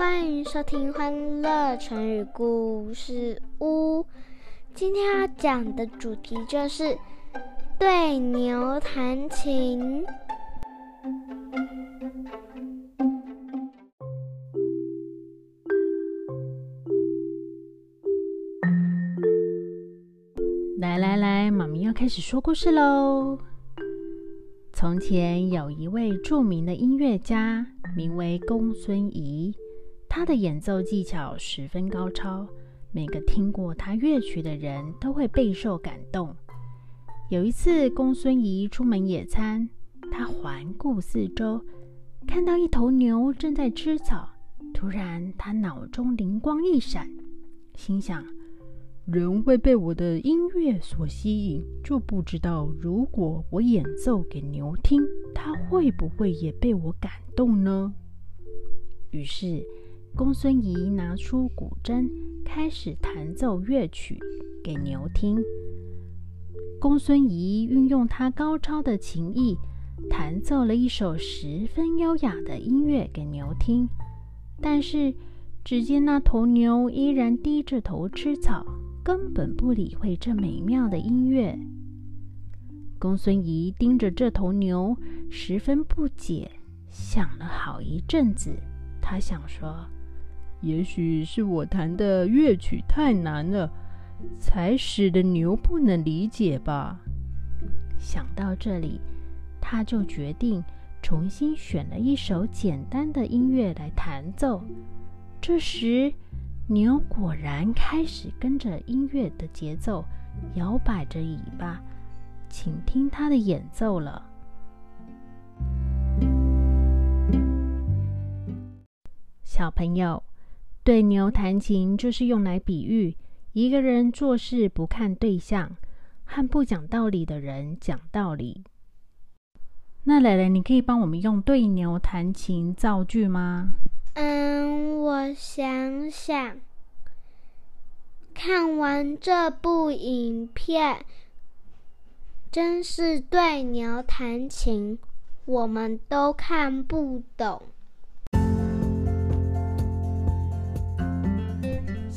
欢迎收听《欢乐成语故事屋》。今天要讲的主题就是对牛弹琴。来来来，妈咪要开始说故事喽。从前有一位著名的音乐家，名为公孙仪。他的演奏技巧十分高超，每个听过他乐曲的人都会备受感动。有一次，公孙仪出门野餐，他环顾四周，看到一头牛正在吃草。突然，他脑中灵光一闪，心想：人会被我的音乐所吸引，就不知道如果我演奏给牛听，它会不会也被我感动呢？于是。公孙仪拿出古筝，开始弹奏乐曲给牛听。公孙仪运用他高超的琴艺，弹奏了一首十分优雅的音乐给牛听。但是，只见那头牛依然低着头吃草，根本不理会这美妙的音乐。公孙仪盯着这头牛，十分不解，想了好一阵子，他想说。也许是我弹的乐曲太难了，才使得牛不能理解吧。想到这里，他就决定重新选了一首简单的音乐来弹奏。这时，牛果然开始跟着音乐的节奏摇摆着尾巴，请听他的演奏了。小朋友。对牛弹琴，就是用来比喻一个人做事不看对象，和不讲道理的人讲道理。那蕾蕾，你可以帮我们用对牛弹琴造句吗？嗯，我想想。看完这部影片，真是对牛弹琴，我们都看不懂。